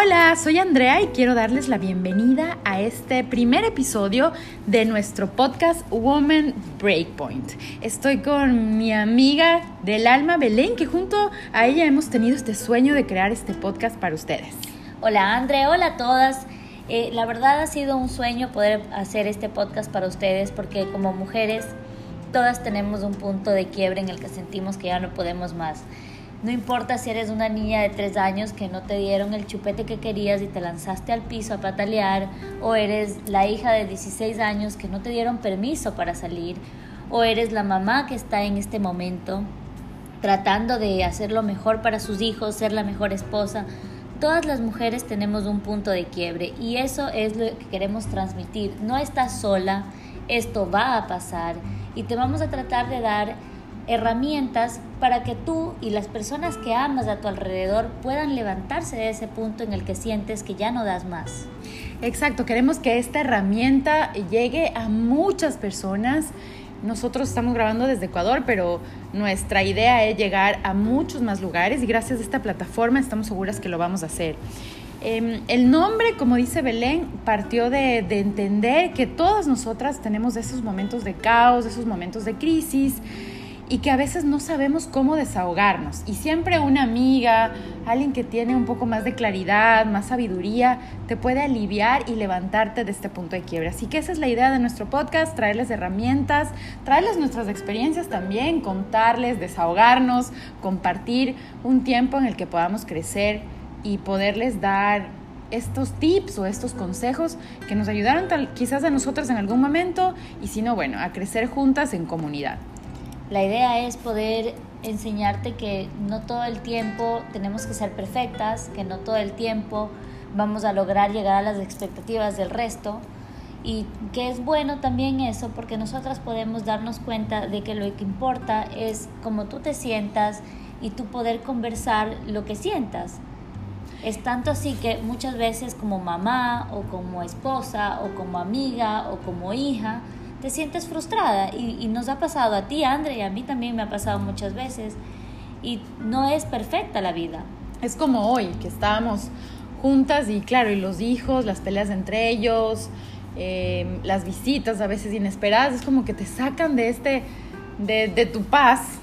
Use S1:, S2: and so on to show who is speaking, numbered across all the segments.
S1: Hola, soy Andrea y quiero darles la bienvenida a este primer episodio de nuestro podcast Woman Breakpoint. Estoy con mi amiga del alma Belén, que junto a ella hemos tenido este sueño de crear este podcast para ustedes.
S2: Hola Andrea, hola a todas. Eh, la verdad ha sido un sueño poder hacer este podcast para ustedes porque como mujeres todas tenemos un punto de quiebre en el que sentimos que ya no podemos más. No importa si eres una niña de tres años que no te dieron el chupete que querías y te lanzaste al piso a patalear, o eres la hija de 16 años que no te dieron permiso para salir, o eres la mamá que está en este momento tratando de hacer lo mejor para sus hijos, ser la mejor esposa. Todas las mujeres tenemos un punto de quiebre y eso es lo que queremos transmitir. No estás sola, esto va a pasar y te vamos a tratar de dar herramientas para que tú y las personas que amas a tu alrededor puedan levantarse de ese punto en el que sientes que ya no das más.
S1: Exacto, queremos que esta herramienta llegue a muchas personas. Nosotros estamos grabando desde Ecuador, pero nuestra idea es llegar a muchos más lugares y gracias a esta plataforma estamos seguras que lo vamos a hacer. Eh, el nombre, como dice Belén, partió de, entender que todas nosotras tenemos esos momentos de caos, esos momentos de crisis y que a veces no sabemos cómo desahogarnos. Y siempre una amiga, alguien que tiene un poco más de claridad, más sabiduría, te puede aliviar y levantarte de este punto de quiebre. Así que esa es la idea de nuestro podcast, traerles herramientas, traerles nuestras experiencias también, contarles, desahogarnos, compartir un tiempo en el que podamos crecer y poderles dar estos tips o estos consejos que nos ayudaron tal, quizás a nosotros en algún momento y si no, bueno, a crecer juntas en comunidad.
S2: La idea es poder enseñarte que no todo el tiempo tenemos que ser perfectas, que no todo el tiempo vamos a lograr llegar a las expectativas del resto. Y que es bueno también eso porque nosotras podemos darnos cuenta de que lo que importa es cómo tú te sientas y tú poder conversar lo que sientas. Es tanto así que muchas veces como mamá o como esposa o como amiga o como hija, te sientes frustrada y, nos ha pasado a ti, Andre, y a mí también me ha pasado muchas veces. Y no es perfecta la vida.
S1: Es como hoy, que estábamos juntas y claro, y los hijos, las peleas entre ellos, eh, las visitas a veces inesperadas, es como que te sacan de este, de, de tu paz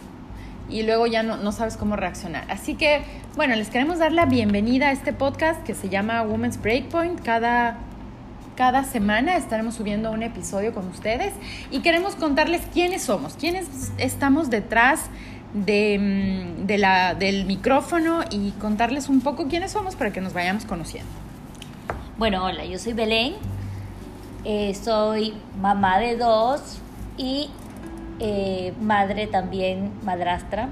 S1: y luego ya no, no, sabes cómo reaccionar. Así que, bueno, les queremos dar la bienvenida a este podcast que se llama Women's Breakpoint. Cada, cada semana estaremos subiendo un episodio con ustedes y queremos contarles quiénes somos, quiénes estamos detrás de, de la, del micrófono y contarles un poco quiénes somos para que nos vayamos conociendo.
S2: Bueno, hola, yo soy Belén, eh, soy mamá de dos y eh, madre también, madrastra.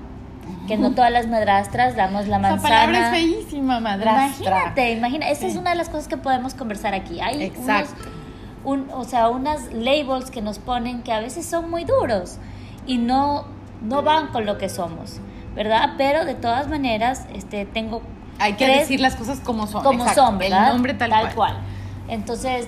S2: Que no todas las madrastras damos la manzana.
S1: Esa palabra es feísima, madrastra.
S2: Imagínate, imagina, esa sí. es una de las cosas que podemos conversar aquí. Hay
S1: Exacto.
S2: Unos, un, o sea, unas labels que nos ponen que a veces son muy duros y no, no van con lo que somos, ¿verdad? Pero de todas maneras, este, tengo.
S1: Hay que
S2: tres,
S1: decir las cosas como son.
S2: Como
S1: Exacto.
S2: son, ¿verdad?
S1: El nombre tal,
S2: tal
S1: cual.
S2: cual. Entonces,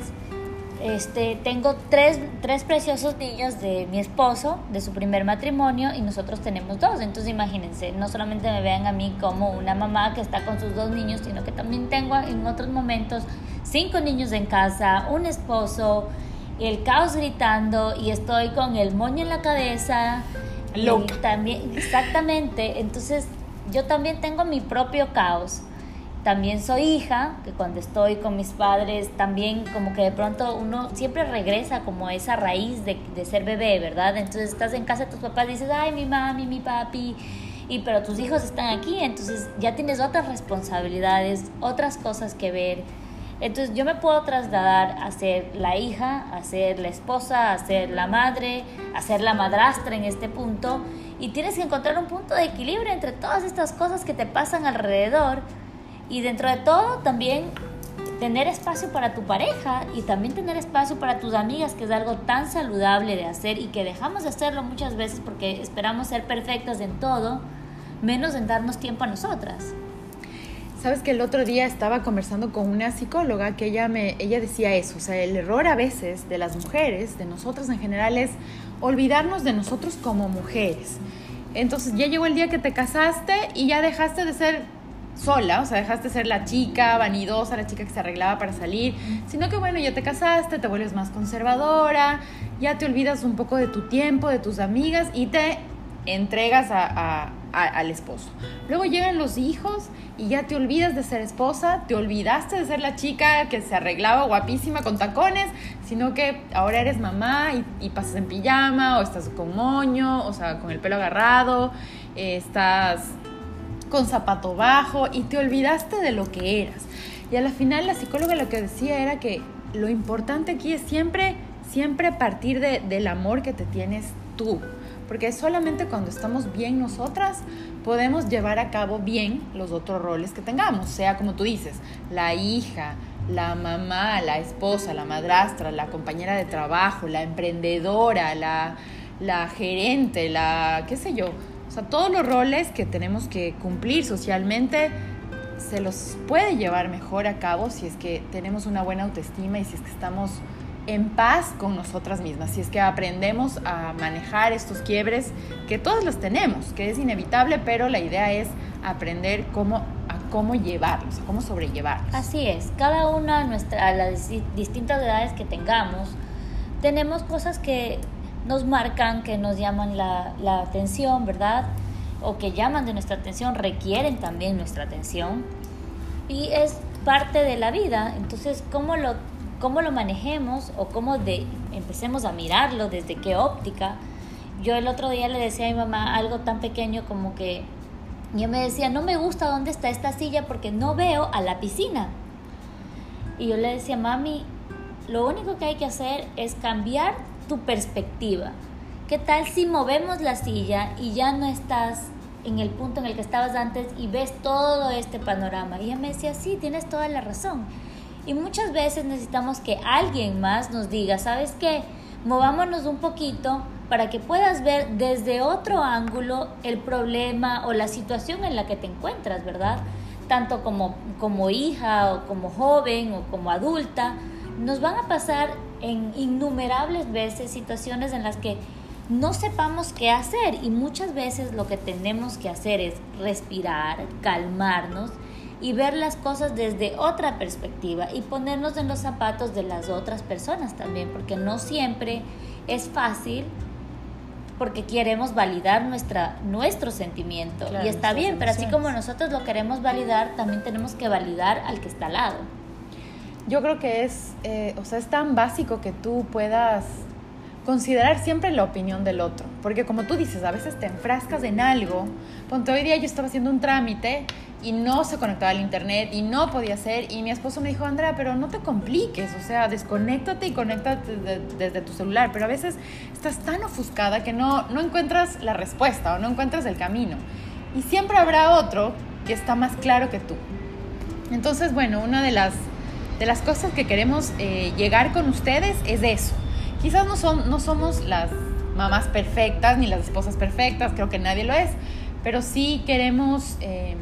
S2: este, tengo tres, tres, preciosos niños de mi esposo, de su primer matrimonio, y nosotros tenemos dos. Entonces imagínense, no solamente me vean a mí como una mamá que está con sus dos niños, sino que también tengo en otros momentos cinco niños en casa, un esposo, el caos gritando, y estoy con el moño en la cabeza.
S1: Loca.
S2: También, exactamente. Entonces yo también tengo mi propio caos también soy hija, que cuando estoy con mis padres también como que de pronto uno siempre regresa como esa raíz de, de, ser bebé, ¿verdad? Entonces estás en casa de tus papás y dices, ay, mi mami, mi papi, y pero tus hijos están aquí, entonces ya tienes otras responsabilidades, otras cosas que ver. Entonces yo me puedo trasladar a ser la hija, a ser la esposa, a ser la madre, a ser la madrastra en este punto, y tienes que encontrar un punto de equilibrio entre todas estas cosas que te pasan alrededor y dentro de todo también tener espacio para tu pareja y también tener espacio para tus amigas, que es algo tan saludable de hacer y que dejamos de hacerlo muchas veces porque esperamos ser perfectas en todo, menos en darnos tiempo a nosotras.
S1: Sabes que el otro día estaba conversando con una psicóloga que ella me ella decía eso, o sea, el error a veces de las mujeres, de nosotras en general es olvidarnos de nosotros como mujeres. Entonces ya llegó el día que te casaste y ya dejaste de ser sola, o sea, dejaste de ser la chica vanidosa, la chica que se arreglaba para salir, sino que bueno, ya te casaste, te vuelves más conservadora, ya te olvidas un poco de tu tiempo, de tus amigas y te entregas a, al esposo. Luego llegan los hijos y ya te olvidas de ser esposa, te olvidaste de ser la chica que se arreglaba guapísima con tacones, sino que ahora eres mamá y, pasas en pijama o estás con moño, o sea, con el pelo agarrado, estás con zapato bajo y te olvidaste de lo que eras. Y a la final la psicóloga lo que decía era que lo importante aquí es siempre, siempre partir de, del amor que te tienes tú. Porque solamente cuando estamos bien nosotras podemos llevar a cabo bien los otros roles que tengamos, sea como tú dices, la hija, la mamá, la esposa, la madrastra, la compañera de trabajo, la emprendedora, la, la gerente, la, qué sé yo, sea, todos los roles que tenemos que cumplir socialmente se los puede llevar mejor a cabo si es que tenemos una buena autoestima y si es que estamos en paz con nosotras mismas, si es que aprendemos a manejar estos quiebres que todos los tenemos, que es inevitable, pero la idea es aprender cómo a cómo llevarlos, a cómo sobrellevarlos.
S2: Así es, cada una nuestra, a las distintas edades que tengamos, tenemos cosas que nos marcan, que nos llaman la, la atención, ¿verdad? O que llaman de nuestra atención, requieren también nuestra atención. Y es parte de la vida. Entonces, ¿cómo lo, cómo lo manejemos o cómo de, empecemos a mirarlo, desde qué óptica? Yo el otro día le decía a mi mamá algo tan pequeño como que yo me decía, no me gusta dónde está esta silla porque no veo a la piscina. Y yo le decía, mami, lo único que hay que hacer es cambiar tu perspectiva. ¿Qué tal si movemos la silla y ya no estás en el punto en el que estabas antes y ves todo este panorama? Y ella me decía, sí, tienes toda la razón. Y muchas veces necesitamos que alguien más nos diga, ¿sabes qué? Movámonos un poquito para que puedas ver desde otro ángulo el problema o la situación en la que te encuentras, ¿verdad? Tanto como, como hija o como joven o como adulta, nos van a pasar en innumerables veces situaciones en las que no sepamos qué hacer. Y muchas veces lo que tenemos que hacer es respirar, calmarnos y ver las cosas desde otra perspectiva y ponernos en los zapatos de las otras personas también, porque no siempre es fácil porque queremos validar nuestra, nuestro sentimiento. Y está bien, pero así como nosotros lo queremos validar, también tenemos que validar al que está al lado
S1: yo creo que es, eh, o sea, es tan básico que tú puedas considerar siempre la opinión del otro. Porque como tú dices, a veces te enfrascas en algo. Ponte, hoy día yo estaba haciendo un trámite y no se conectaba al internet y no podía hacer. Y mi esposo me dijo, Andrea, pero no te compliques, o sea, desconéctate y conéctate desde, tu celular. Pero a veces estás tan ofuscada que no, no encuentras la respuesta o no encuentras el camino. Y siempre habrá otro que está más claro que tú. Entonces, bueno, una de las de las cosas que queremos eh, llegar con ustedes es eso. Quizás no, son, no somos las mamás perfectas ni las esposas perfectas, creo que nadie lo es, pero sí queremos em,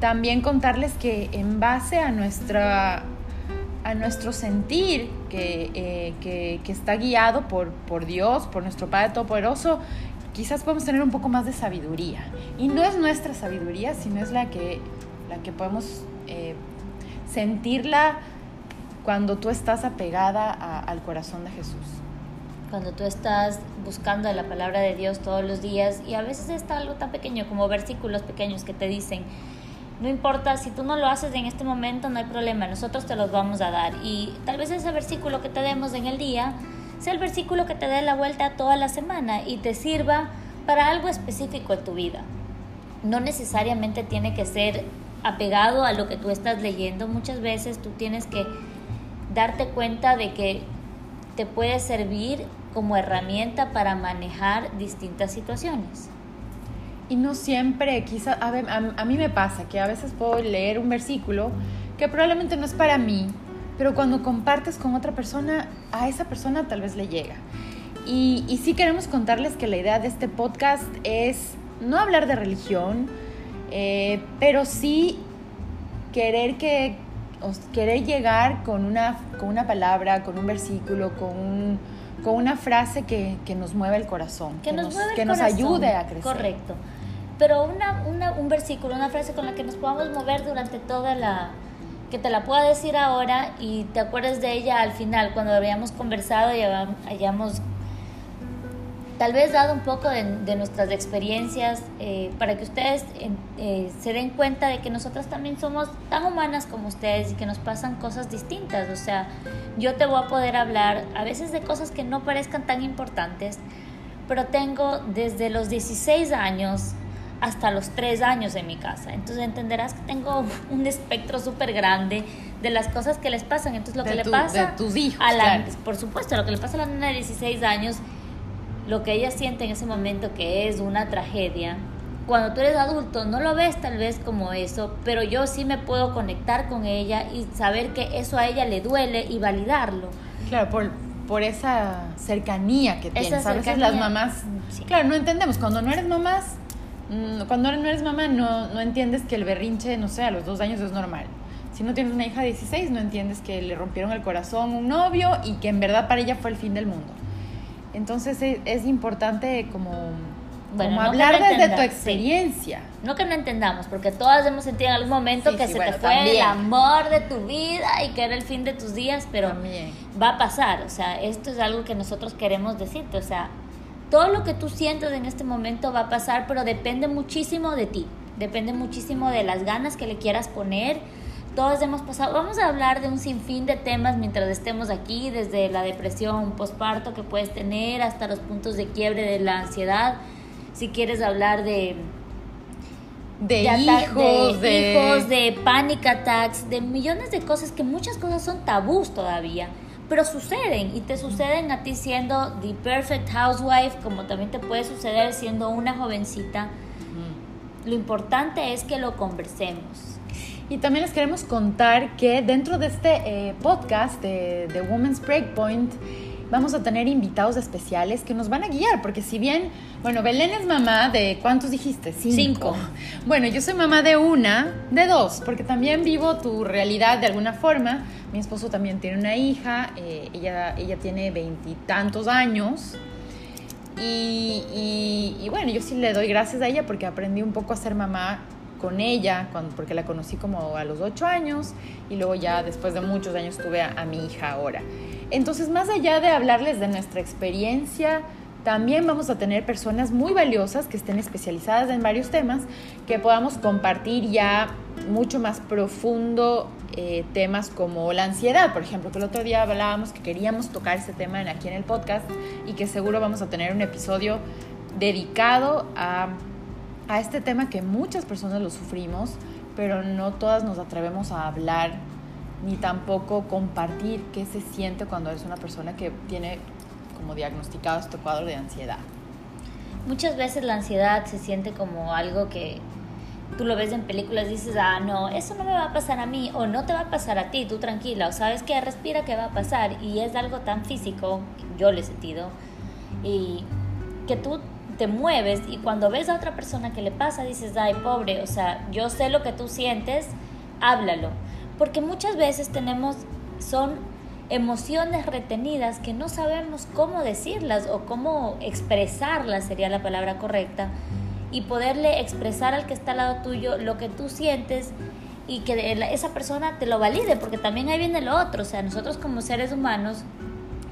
S1: también contarles que en base a, nuestra, a nuestro sentir que, eh, que, que, está guiado por, por Dios, por nuestro Padre Todopoderoso, quizás podemos tener un poco más de sabiduría. Y no es nuestra sabiduría, sino es la que, la que podemos eh, sentirla cuando tú estás apegada al corazón de Jesús.
S2: Cuando tú estás buscando la palabra de Dios todos los días y a veces está algo tan pequeño como versículos pequeños que te dicen, no importa, si tú no lo haces en este momento, no hay problema, nosotros te los vamos a dar. Y tal vez ese versículo que te demos en el día sea el versículo que te dé la vuelta toda la semana y te sirva para algo específico en tu vida. No necesariamente tiene que ser apegado a lo que tú estás leyendo, muchas veces tú tienes que darte cuenta de que te puede servir como herramienta para manejar distintas situaciones.
S1: Y no siempre, quizá, a, a, mí me pasa que a veces puedo leer un versículo que probablemente no es para mí, pero cuando compartes con otra persona, a esa persona tal vez le llega. Y, y sí queremos contarles que la idea de este podcast es no hablar de religión, eh, pero sí querer que querer llegar con una, con una palabra, con un versículo, con, con una frase que, que, nos mueva el corazón,
S2: que, nos,
S1: que nos ayude a crecer.
S2: Correcto. pero una, una, un versículo, una frase con la que nos podamos mover durante toda la, que te la pueda decir ahora y te acuerdes de ella al final, cuando habíamos conversado y hayamos tal vez dado un poco de, nuestras experiencias eh, para que ustedes eh, se den cuenta de que nosotras también somos tan humanas como ustedes y que nos pasan cosas distintas. O sea, yo te voy a poder hablar a veces de cosas que no parezcan tan importantes, pero tengo desde los 16 años hasta los 3 años en mi casa. Entonces entenderás que tengo un espectro súper grande de las cosas que les pasan. Entonces lo que le pasa
S1: a tus hijos,
S2: a la, por supuesto, lo que le pasa a la niña de 16 años lo que ella siente en ese momento que es una tragedia, cuando tú eres adulto no lo ves tal vez como eso, pero yo sí me puedo conectar con ella y saber que eso a ella le duele y validarlo.
S1: Claro, por, por esa cercanía que tienes. A veces las mamás, claro, no entendemos. Cuando no eres mamás, mm, cuando no eres mamá no, no entiendes que el berrinche, no sé, a los dos años es normal. Si no tienes una hija de 16, no entiendes que le rompieron el corazón un novio y que en verdad para ella fue el fin del mundo. Entonces es, importante como, hablar desde tu experiencia.
S2: No que no entendamos, porque todas hemos sentido en algún momento que se te fue el amor de tu vida y que era el fin de tus días, pero va a pasar. O sea, esto es algo que nosotros queremos decirte. O sea, todo lo que tú sientes en este momento va a pasar, pero depende muchísimo de ti. Depende muchísimo de las ganas que le quieras poner todos hemos pasado. Vamos a hablar de un sinfín de temas mientras estemos aquí, desde la depresión posparto que puedes tener hasta los puntos de quiebre de la ansiedad. Si quieres hablar de
S1: de, hijos,
S2: de, hijos, de panic attacks, de millones de cosas que muchas cosas son tabús todavía, pero suceden y te suceden a ti siendo the perfect housewife, como también te puede suceder siendo una jovencita. Lo importante es que lo conversemos
S1: y también les queremos contar que dentro de este eh, podcast de, de Women's Breakpoint vamos a tener invitados especiales que nos van a guiar, porque si bien, bueno, Belén es mamá de, ¿cuántos dijiste?
S2: Cinco.
S1: Bueno, yo soy mamá de una, de dos, porque también vivo tu realidad de alguna forma. Mi esposo también tiene una hija, eh, ella, ella tiene veintitantos años. Y, y, y, bueno, yo sí le doy gracias a ella porque aprendí un poco a ser mamá con ella, porque la conocí como a los ocho años y luego ya después de muchos años tuve a, mi hija ahora. Entonces, más allá de hablarles de nuestra experiencia, también vamos a tener personas muy valiosas que estén especializadas en varios temas, que podamos compartir ya mucho más profundo eh, temas como la ansiedad, por ejemplo, que el otro día hablábamos que queríamos tocar ese tema aquí en el podcast y que seguro vamos a tener un episodio dedicado a a este tema que muchas personas lo sufrimos, pero no todas nos atrevemos a hablar ni tampoco compartir qué se siente cuando eres una persona que tiene como diagnosticado este cuadro de ansiedad.
S2: Muchas veces la ansiedad se siente como algo que tú lo ves en películas dices, ah, no, eso no me va a pasar a mí o no te va a pasar a ti, tú tranquila, o sabes que respira que va a pasar y es algo tan físico, yo lo he sentido, y que tú te mueves y cuando ves a otra persona que le pasa, dices, ay, pobre, o sea, yo sé lo que tú sientes, háblalo. Porque muchas veces tenemos, son emociones retenidas que no sabemos cómo decirlas o cómo expresarlas, sería la palabra correcta, y poderle expresar al que está al lado tuyo lo que tú sientes y que esa persona te lo valide, porque también ahí viene lo otro, o sea, nosotros como seres humanos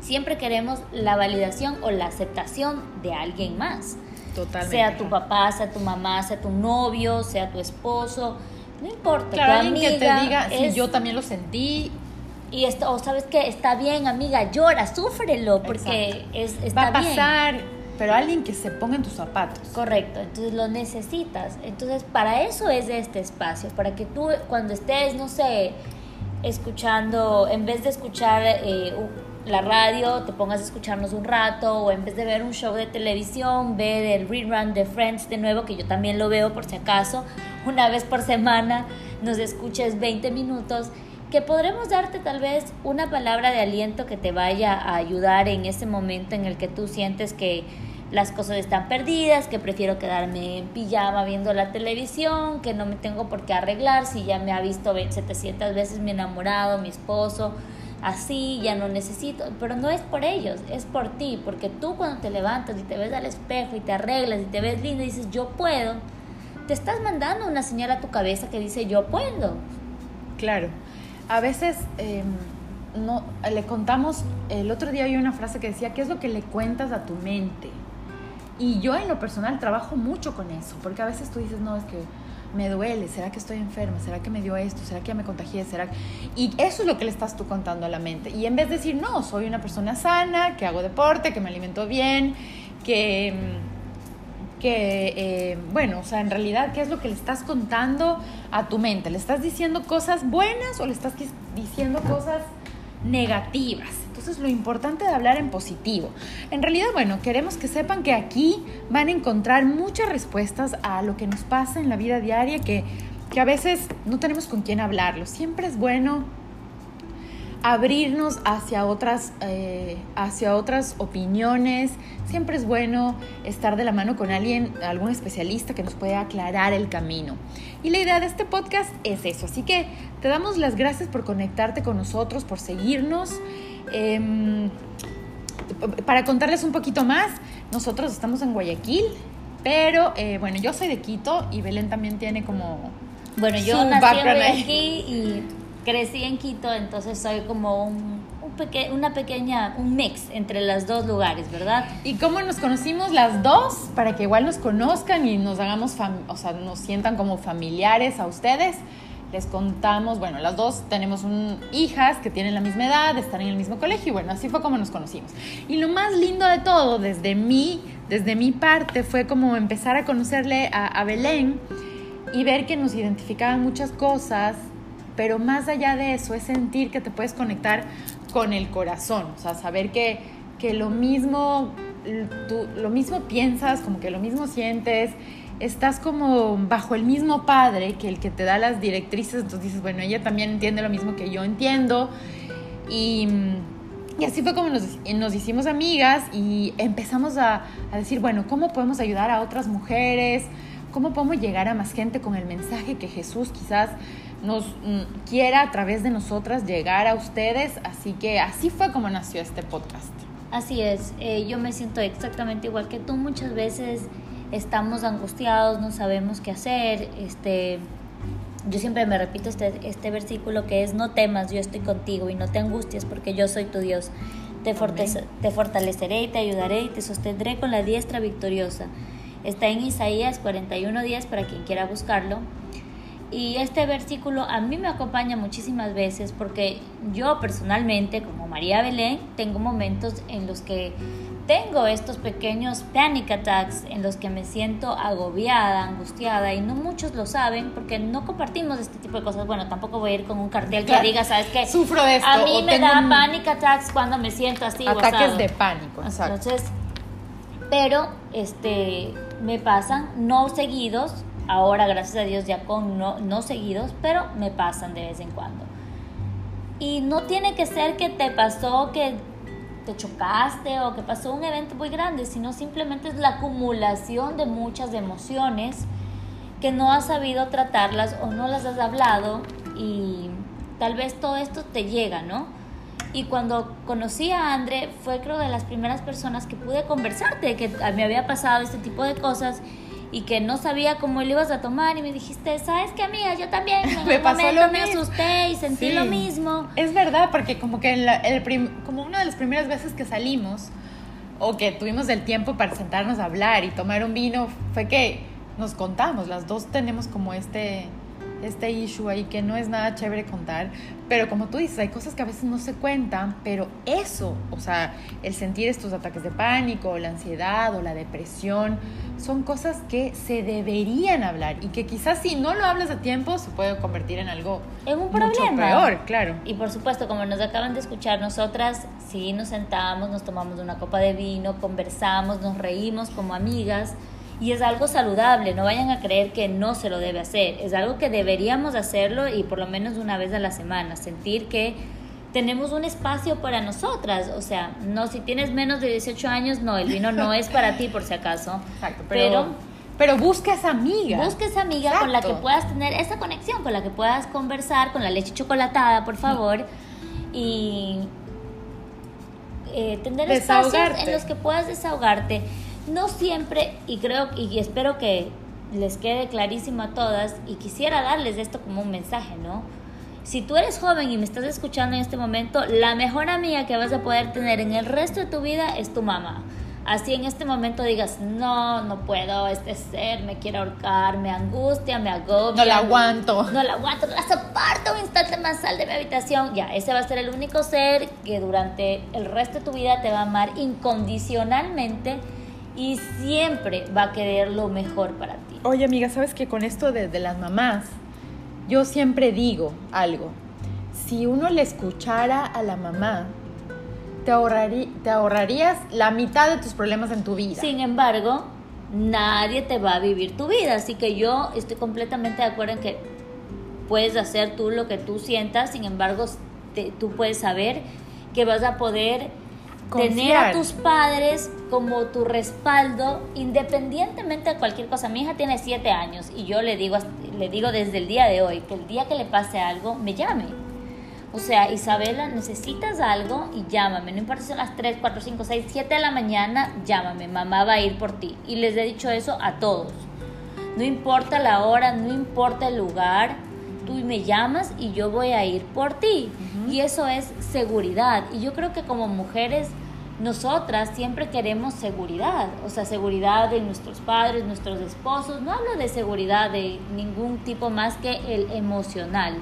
S2: siempre queremos la validación o la aceptación de alguien más.
S1: Totalmente.
S2: Sea tu papá, sea tu mamá, sea tu novio, sea tu esposo, no importa.
S1: Claro, alguien que te diga, yo también lo sentí.
S2: Y esto, o sabes que está bien, amiga, llora, súfrelo, porque es, está
S1: Va a pasar, pero alguien que se ponga en tus zapatos.
S2: Correcto, entonces lo necesitas. Entonces, para eso es este espacio, para que tú cuando estés, no sé, escuchando, en vez de escuchar eh, la radio, te pongas a escucharnos un rato o en vez de ver un show de televisión, ver el rerun de Friends de nuevo, que yo también lo veo por si acaso, una vez por semana, nos escuches 20 minutos, que podremos darte tal vez una palabra de aliento que te vaya a ayudar en ese momento en el que tú sientes que las cosas están perdidas, que prefiero quedarme en pijama viendo la televisión, que no me tengo por qué arreglar si ya me ha visto 700 veces mi enamorado, mi esposo, así, ya no necesito, pero no es por ellos, es por ti, porque tú cuando te levantas y te ves al espejo y te arreglas y te ves linda y dices, yo puedo, te estás mandando una señal a tu cabeza que dice yo puedo.
S1: Claro. A veces em, no, le contamos, el otro día había una frase que decía, ¿qué es lo que le cuentas a tu mente? Y yo en lo personal trabajo mucho con eso, porque a veces tú dices, no, es que me duele, ¿será que estoy enferma? ¿Será que me dio esto? ¿Será que ya me contagié? ¿Será Y eso es lo que le estás tú contando a la mente. Y en vez de decir, no, soy una persona sana, que hago deporte, que me alimento bien, que, que eh, bueno, o sea, en realidad, ¿qué es lo que le estás contando a tu mente? ¿Le estás diciendo cosas buenas o le estás diciendo cosas negativas? Entonces lo importante de hablar en positivo. En realidad, bueno, queremos que sepan que aquí van a encontrar muchas respuestas a lo que nos pasa en la vida diaria que, que a veces no tenemos con quién hablarlo. Siempre es bueno abrirnos hacia otras, eh, hacia otras opiniones. Siempre es bueno estar de la mano con alguien, algún especialista que nos pueda aclarar el camino. Y la idea de este podcast es eso. Así que te damos las gracias por conectarte con nosotros, por seguirnos. Em, para contarles un poquito más, nosotros estamos en Guayaquil, pero eh, bueno, yo soy de Quito y Belén también tiene como...
S2: Bueno, yo nací en Guayaquil y crecí en Quito, entonces soy como un, una pequeña, un mix entre los dos lugares, ¿verdad?
S1: ¿Y cómo nos conocimos las dos? Para que igual nos conozcan y nos hagamos, o sea, nos sientan como familiares a ustedes les contamos, bueno, las dos tenemos hijas que tienen la misma edad, están en el mismo colegio y bueno, así fue como nos conocimos. Y lo más lindo de todo, desde mí, desde mi parte, fue como empezar a conocerle a, a Belén y ver que nos identificaban muchas cosas, pero más allá de eso es sentir que te puedes conectar con el corazón, o sea, saber que, que lo mismo, tú, lo mismo piensas, como que lo mismo sientes estás como bajo el mismo padre que el que te da las directrices, entonces dices, bueno, ella también entiende lo mismo que yo entiendo. Y, y así fue como nos, nos, hicimos amigas y empezamos a, a, decir, bueno, ¿cómo podemos ayudar a otras mujeres? ¿Cómo podemos llegar a más gente con el mensaje que Jesús quizás nos mm, quiera a través de nosotras llegar a ustedes? Así que así fue como nació este podcast.
S2: Así es, eh, yo me siento exactamente igual que tú muchas veces estamos angustiados, no sabemos qué hacer. Este, yo siempre me repito este, este versículo que es, no temas, yo estoy contigo y no te angusties porque yo soy tu Dios. Te, te fortaleceré y te ayudaré y te sostendré con la diestra victoriosa. Está en Isaías 41 días para quien quiera buscarlo. Y este versículo a mí me acompaña muchísimas veces porque yo personalmente, como María Belén, tengo momentos en los que tengo estos pequeños panic attacks en los que me siento agobiada, angustiada y no muchos lo saben porque no compartimos este tipo de cosas. Bueno, tampoco voy a ir con un cartel que diga, ¿sabes qué?
S1: Sufro de esto.
S2: A mí me da panic attacks cuando me siento así.
S1: Ataques de pánico,
S2: exacto. Entonces, pero este, me pasan no seguidos, ahora gracias a Dios ya con no, no seguidos, pero me pasan de vez en cuando. Y no tiene que ser que te pasó que te chocaste o que pasó un evento muy grande, sino simplemente es la acumulación de muchas emociones que no has sabido tratarlas o no las has hablado y tal vez todo esto te llega, ¿no? Y cuando conocí a André fue creo de las primeras personas que pude conversarte, que me había pasado este tipo de cosas y que no sabía cómo lo ibas a tomar y me dijiste, ¿sabes qué amiga? Yo también en me pasó momento me asusté y sentí lo mismo.
S1: Es verdad, porque como que el como una de las primeras veces que salimos o que tuvimos el tiempo para sentarnos a hablar y tomar un vino, fue que nos contamos, las dos tenemos como este este issue ahí que no es nada chévere contar, pero como tú dices, hay cosas que a veces no se cuentan, pero eso, o sea, el sentir estos ataques de pánico, la ansiedad o la depresión, son cosas que se deberían hablar y que quizás si no lo hablas a tiempo se puede convertir en algo
S2: en un
S1: problema. mucho peor, claro.
S2: Y por supuesto, como nos acaban de escuchar, nosotras sí nos sentamos, nos tomamos una copa de vino, conversamos, nos reímos como amigas y es algo saludable, no vayan a creer que no se lo debe hacer, es algo que deberíamos hacerlo y por lo menos una vez a la semana, sentir que tenemos un espacio para nosotras, o sea, no si tienes menos de 18 años, no, el vino no es para ti por si acaso,
S1: Exacto, pero, pero busca esa amiga.
S2: Busca esa amiga con la que puedas tener esa conexión, con la que puedas conversar, con la leche chocolatada, por favor, y eh, tener espacios en los que puedas desahogarte no siempre, y creo y espero que les quede clarísimo a todas y quisiera darles esto como un mensaje, ¿no? Si tú eres joven y me estás escuchando en este momento, la mejor amiga que vas a poder tener en el resto de tu vida es tu mamá. Así en este momento digas, no, no puedo, este ser me quiere ahorcar, me angustia, me agobia.
S1: No la aguanto.
S2: No la aguanto, la soporto un instante más, sal de mi habitación. Ya, ese va a ser el único ser que durante el resto de tu vida te va a amar incondicionalmente y siempre va a querer lo mejor para ti.
S1: Oye, amiga, ¿sabes que con esto de, de las mamás, yo siempre digo algo? Si uno le escuchara a la mamá, te, ahorrarí, te ahorrarías la mitad de tus problemas en tu vida.
S2: Sin embargo, nadie te va a vivir tu vida, así que yo estoy completamente de acuerdo en que puedes hacer tú lo que tú sientas, sin embargo, te- tú puedes saber que vas a poder tener a tus padres como tu respaldo independientemente de cualquier cosa. Mi hija tiene siete años y yo le digo, le digo desde el día de hoy que el día que le pase algo, me llame. O sea, Isabela, necesitas algo y llámame. No importa si son las 3, 4, 5, 6, 7 de la mañana, llámame. Mamá va a ir por ti. Y les he dicho eso a todos. No importa la hora, no importa el lugar, tú me llamas y yo voy a ir por ti. Y eso es seguridad. Y yo creo que como mujeres, nosotras siempre queremos seguridad. O sea, seguridad de nuestros padres, nuestros esposos. No hablo de seguridad de ningún tipo más que el emocional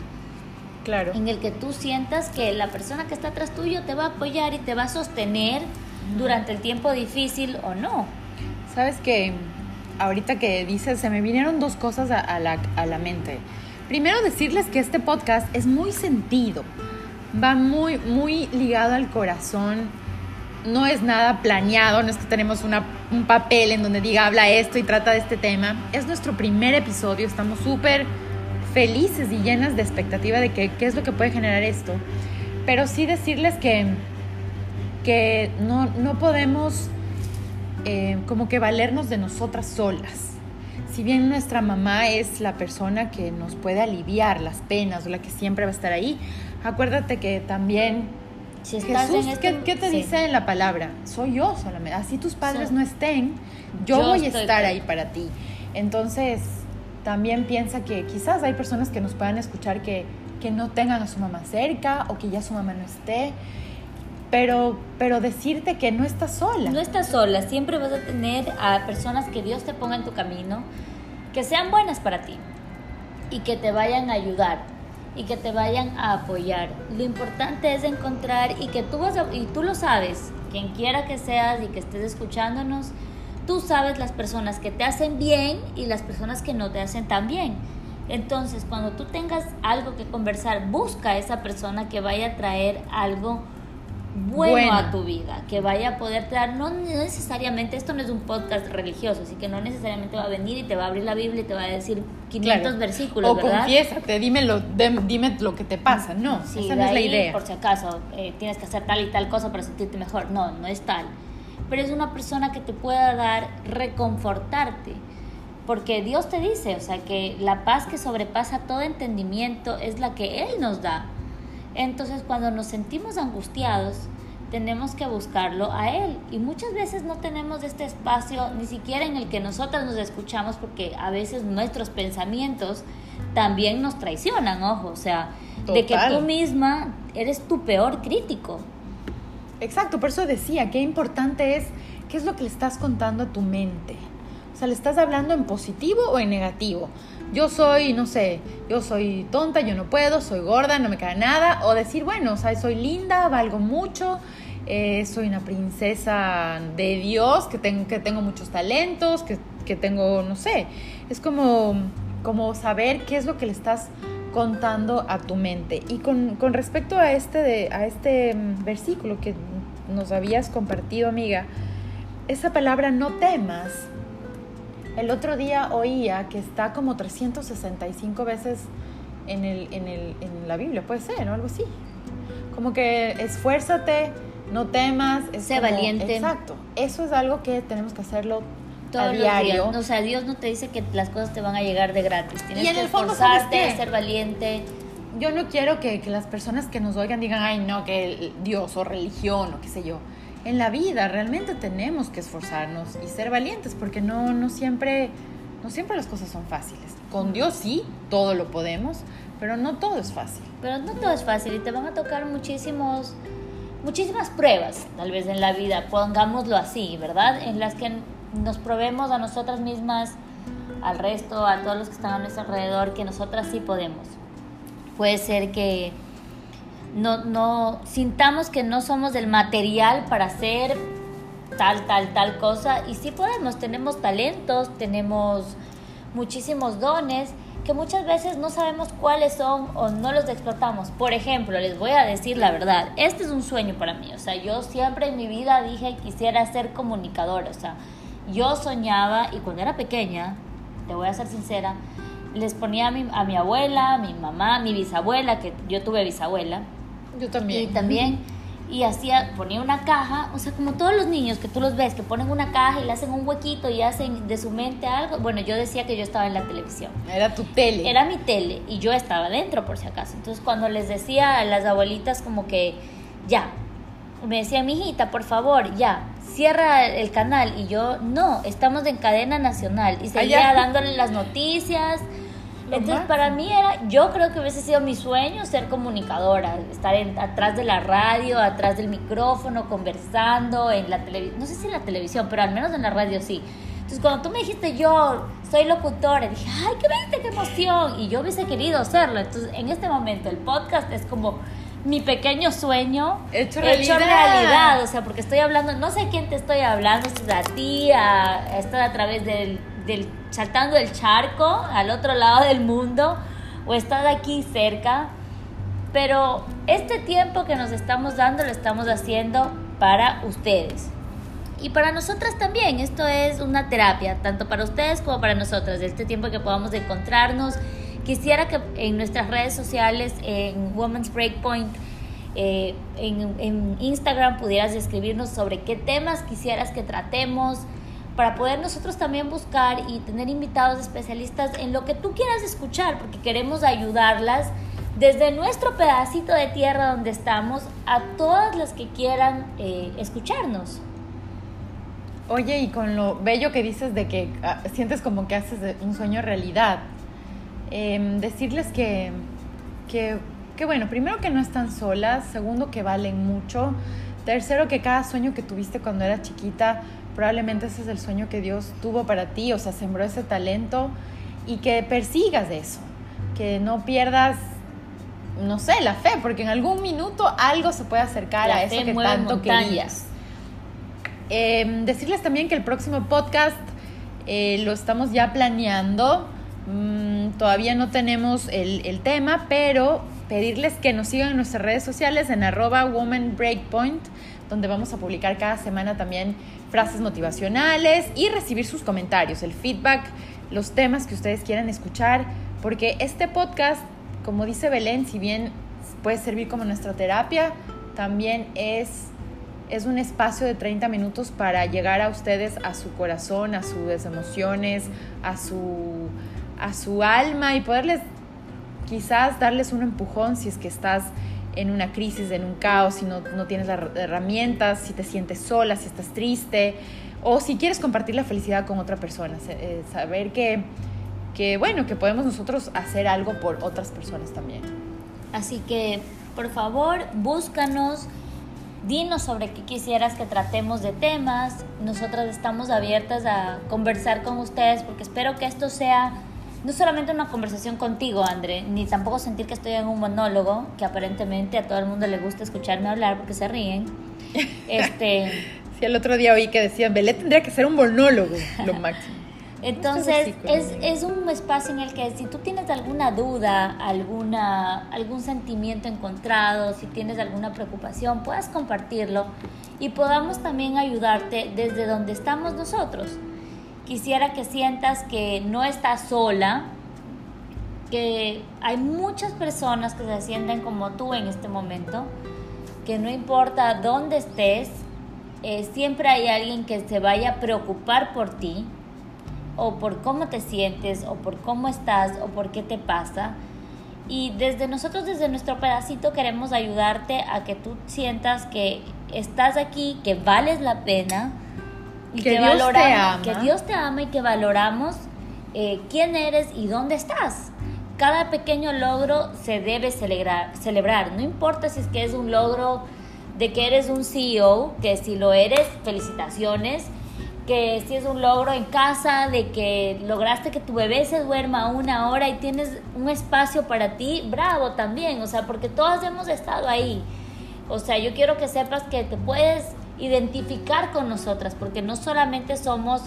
S1: Claro.
S2: en el que tú sientas que la persona que está atrás tuyo te va a apoyar y te va a sostener durante el tiempo difícil o no.
S1: Sabes que ahorita que dices, se me vinieron dos cosas a, a la, a la mente. Primero decirles que este podcast es muy sentido, va muy, muy ligado al corazón, no es nada planeado, no es que tenemos un papel en donde diga habla esto y trata de este tema. Es nuestro primer episodio, estamos súper felices y llenas de expectativa de qué es lo que puede generar esto. Pero sí decirles que, que no, no podemos eh, como que valernos de nosotras solas. Si bien nuestra mamá es la persona que nos puede aliviar las penas o la que siempre va a estar ahí, acuérdate que también
S2: Si estás
S1: Jesús,
S2: en este-
S1: ¿qué, qué te
S2: sí.
S1: dice en la palabra? Soy yo solamente. Así tus padres
S2: Sí.
S1: no estén, yo,
S2: Yo
S1: voy a estar
S2: con-
S1: ahí para ti. Entonces, también piensa que quizás hay personas que nos puedan escuchar que, que no tengan a su mamá cerca o que ya su mamá no esté, pero, pero decirte que no estás sola.
S2: No estás sola, siempre vas a tener a personas que Dios te ponga en tu camino, que sean buenas para ti y que te vayan a ayudar y que te vayan a apoyar. Lo importante es encontrar y que tú vas y tú lo sabes, quien quiera que seas y que estés escuchándonos, tú sabes las personas que te hacen bien y las personas que no te hacen tan bien. Entonces, cuando tú tengas algo que conversar, busca a esa persona que vaya a traer algo bueno
S1: Bueno.
S2: a tu vida, que vaya a poder dar, no necesariamente, esto no es un podcast religioso, así que no necesariamente va a venir y te va a abrir la Biblia y te va a decir 500
S1: Claro.
S2: versículos,
S1: o
S2: ¿verdad?
S1: confiésate, dime lo, de- dime lo que te pasa. No,
S2: Sí,
S1: esa no es la idea.
S2: Por si acaso, eh, tienes que hacer tal y tal cosa para sentirte mejor. No, no es tal. Pero es una persona que te pueda dar, reconfortarte. Porque Dios te dice, o sea, que la paz que sobrepasa todo entendimiento es la que Él nos da. Entonces, cuando nos sentimos angustiados, tenemos que buscarlo a Él. Y muchas veces no tenemos este espacio ni siquiera en el que nosotras nos escuchamos, porque a veces nuestros pensamientos también nos traicionan, ojo. O sea, de que tú misma eres tu peor crítico.
S1: Exacto, por eso decía, qué importante es, qué es lo que le estás contando a tu mente. O sea, le estás hablando en positivo o en negativo. Yo soy, no sé, yo soy tonta, yo no puedo, soy gorda, no me cae nada. O decir, bueno, o sea, soy linda, valgo mucho, eh, soy una princesa de Dios, que tengo, que tengo muchos talentos, que, que tengo, no sé. Es como, como saber qué es lo que le estás contando a tu mente. Y con, con respecto a este, de, a este mm, versículo que nos habías compartido, amiga, esa palabra no temas. El otro día oía que está como 365 veces en, el, en, el, en la Biblia, puede ser, ¿no? Algo así. Como que esfuérzate, no temas. es
S2: Sé
S1: como-
S2: valiente.
S1: Exacto. Eso es algo que tenemos que hacerlo
S2: Todos
S1: a
S2: los
S1: diario.
S2: días. O sea, Dios no te dice que las cosas te van a llegar de gratis. Tienes
S1: Y en
S2: que
S1: el fondo, ¿sabes
S2: esforzarte, ser valiente.
S1: Yo no quiero que, que las personas que nos oigan digan, ay, no, que el Dios o religión o qué sé yo. En la vida realmente tenemos que esforzarnos y ser valientes porque no, no siempre no siempre las cosas son fáciles. Con Dios sí, todo lo podemos, pero no todo es fácil.
S2: Pero no todo es fácil y te van a tocar muchísimos, muchísimas pruebas, tal vez en la vida, pongámoslo así, ¿verdad? En las que nos probemos a nosotras mismas, al resto, a todos los que están a nuestro alrededor, que nosotras sí podemos. Puede ser que no, no sintamos que no somos del material para hacer tal, tal, tal cosa. Y sí podemos, tenemos talentos, tenemos muchísimos dones que muchas veces no sabemos cuáles son o no los explotamos. Por ejemplo, les voy a decir la verdad, este es un sueño para mí. O sea, yo siempre en mi vida dije quisiera ser comunicadora. O sea, yo soñaba y cuando era pequeña, te voy a ser sincera, les ponía a mi, a mi abuela, a mi mamá, a mi bisabuela, que yo tuve bisabuela.
S1: Yo también.
S2: Y también y hacía, ponía una caja, o sea, como todos los niños que tú los ves, que ponen una caja y le hacen un huequito y hacen de su mente algo. Bueno, yo decía que yo estaba en la televisión.
S1: Era tu tele.
S2: Era mi tele y yo estaba dentro por si acaso. Entonces cuando les decía a las abuelitas como que, ya, me decía, mi hijita, por favor, ya, cierra el canal. Y yo, no, estamos en cadena nacional. Y seguía dándole las noticias entonces, para mí era, yo creo que hubiese sido mi sueño ser comunicadora, estar atrás de la radio, atrás del micrófono, conversando en la televisión, no sé si en la televisión, pero al menos en la radio sí. Entonces, cuando tú me dijiste yo soy locutora, dije, ay, qué viste, qué emoción, y yo hubiese querido hacerlo. Entonces, en este momento, el podcast es como mi pequeño sueño
S1: hecho realidad. hecho realidad.
S2: O sea, porque estoy hablando, no sé quién te estoy hablando, si es a ti, a, a, a través del del, saltando el charco al otro lado del mundo o estás aquí cerca. Pero este tiempo que nos estamos dando lo estamos haciendo para ustedes. Y para nosotras también, esto es una terapia, tanto para ustedes como para nosotras, este tiempo que podamos encontrarnos. Quisiera que en nuestras redes sociales, en Women's Breakpoint, eh, en, en Instagram, pudieras escribirnos sobre qué temas quisieras que tratemos, para poder nosotros también buscar y tener invitados especialistas en lo que tú quieras escuchar, porque queremos ayudarlas desde nuestro pedacito de tierra donde estamos a todas las que quieran eh, escucharnos.
S1: Oye, y con lo bello que dices de que ah, sientes como que haces un sueño realidad, em, decirles que, que, bueno, primero que no están solas, segundo que valen mucho, tercero que cada sueño que tuviste cuando eras chiquita Probablemente ese es el sueño que Dios tuvo para ti, o sea, sembró ese talento y que persigas eso, que no pierdas, no sé, la fe, porque en algún minuto algo se puede acercar a eso que tanto querías. Em, decirles también que el próximo podcast eh, lo estamos ya planeando. Mm, todavía no tenemos el, el, tema, pero pedirles que nos sigan en nuestras redes sociales en arroba woman breakpoint, donde vamos a publicar cada semana también frases motivacionales y recibir sus comentarios, el feedback, los temas que ustedes quieran escuchar, porque este podcast, como dice Belén, si bien puede servir como nuestra terapia, también es, es un espacio de 30 minutos para llegar a ustedes, a su corazón, a sus emociones, a su, a su alma y poderles quizás darles un empujón si es que estás en una crisis, en un caos, si no, no tienes las herramientas, si te sientes sola, si estás triste, o si quieres compartir la felicidad con otra persona, eh, saber que, que, bueno, que podemos nosotros hacer algo por otras personas también.
S2: Así que, por favor, búscanos, dinos sobre qué quisieras que tratemos de temas, nosotras estamos abiertas a conversar con ustedes, porque espero que esto sea no solamente una conversación contigo, André, ni tampoco sentir que estoy en un monólogo, que aparentemente a todo el mundo le gusta escucharme hablar porque se ríen. Este,
S1: sí, el otro día oí que decían, Belé tendría que ser un monólogo, lo máximo.
S2: Entonces, es, es, un espacio en el que si tú tienes alguna duda, alguna, algún sentimiento encontrado, si tienes alguna preocupación, puedas compartirlo y podamos también ayudarte desde donde estamos nosotros quisiera que sientas que no estás sola, que hay muchas personas que se sienten como tú en este momento, que no importa dónde estés, eh, siempre hay alguien que se vaya a preocupar por ti, o por cómo te sientes, o por cómo estás, o por qué te pasa. Y desde nosotros, desde nuestro pedacito, queremos ayudarte a que tú sientas que estás aquí, que vales la pena, y que, Dios te ama. que Dios te ama y que valoramos eh, quién eres y dónde estás. Cada pequeño logro se debe celebrar, celebrar, no importa si es que es un logro de que eres un CEO, que si lo eres, felicitaciones, que si es un logro en casa, de que lograste que tu bebé se duerma una hora y tienes un espacio para ti, bravo también, o sea, porque todas hemos estado ahí. O sea, yo quiero que sepas que te puedes identificar con nosotras, porque no solamente somos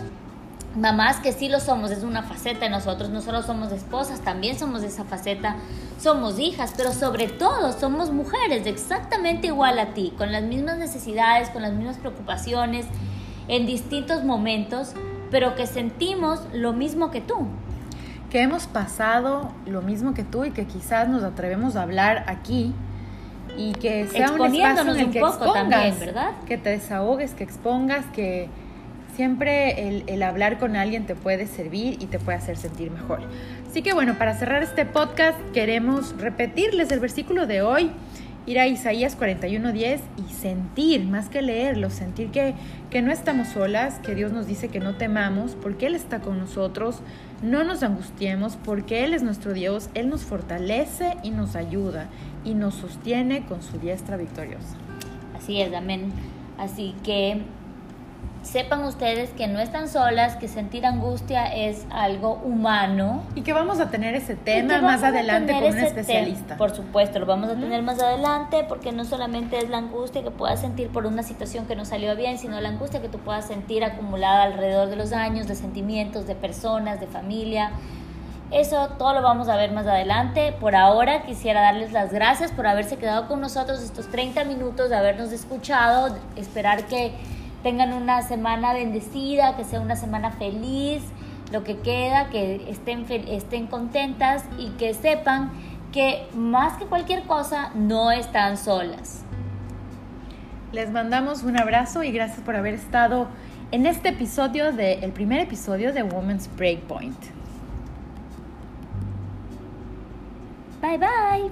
S2: mamás, que sí lo somos, es una faceta de nosotros, no solo somos esposas, también somos esa faceta, somos hijas, pero sobre todo somos mujeres exactamente igual a ti, con las mismas necesidades, con las mismas preocupaciones en distintos momentos, pero que sentimos lo mismo que tú.
S1: Que hemos pasado lo mismo que tú y que quizás nos atrevemos a hablar aquí y que sea un espacio en el que expongas, también, ¿verdad? Que te desahogues, que expongas, que siempre el, el, hablar con alguien te puede servir y te puede hacer sentir mejor. Así que bueno, para cerrar este podcast queremos repetirles el versículo de hoy ir a Isaías 41:10 y sentir, más que leerlo, sentir que, que no estamos solas, que Dios nos dice que no temamos, porque Él está con nosotros, no nos angustiemos, porque Él es nuestro Dios, Él nos fortalece y nos ayuda y nos sostiene con su diestra victoriosa.
S2: Así es, amén. Así que sepan ustedes que no están solas, que sentir angustia es algo humano.
S1: Y que vamos a tener ese tema más adelante con un especialista.
S2: Por supuesto, lo vamos a tener más adelante porque no solamente es la angustia que puedas sentir por una situación que no salió bien, sino la angustia que tú puedas sentir acumulada alrededor de los años, de sentimientos, de personas, de familia. Eso todo lo vamos a ver más adelante. Por ahora quisiera darles las gracias por haberse quedado con nosotros estos 30 minutos, de habernos escuchado, esperar que tengan una semana bendecida, que sea una semana feliz, lo que queda, que estén, estén contentas y que sepan que más que cualquier cosa no están solas.
S1: Les mandamos un abrazo y gracias por haber estado en este episodio de el primer episodio de Women's Breakpoint.
S2: Bye bye.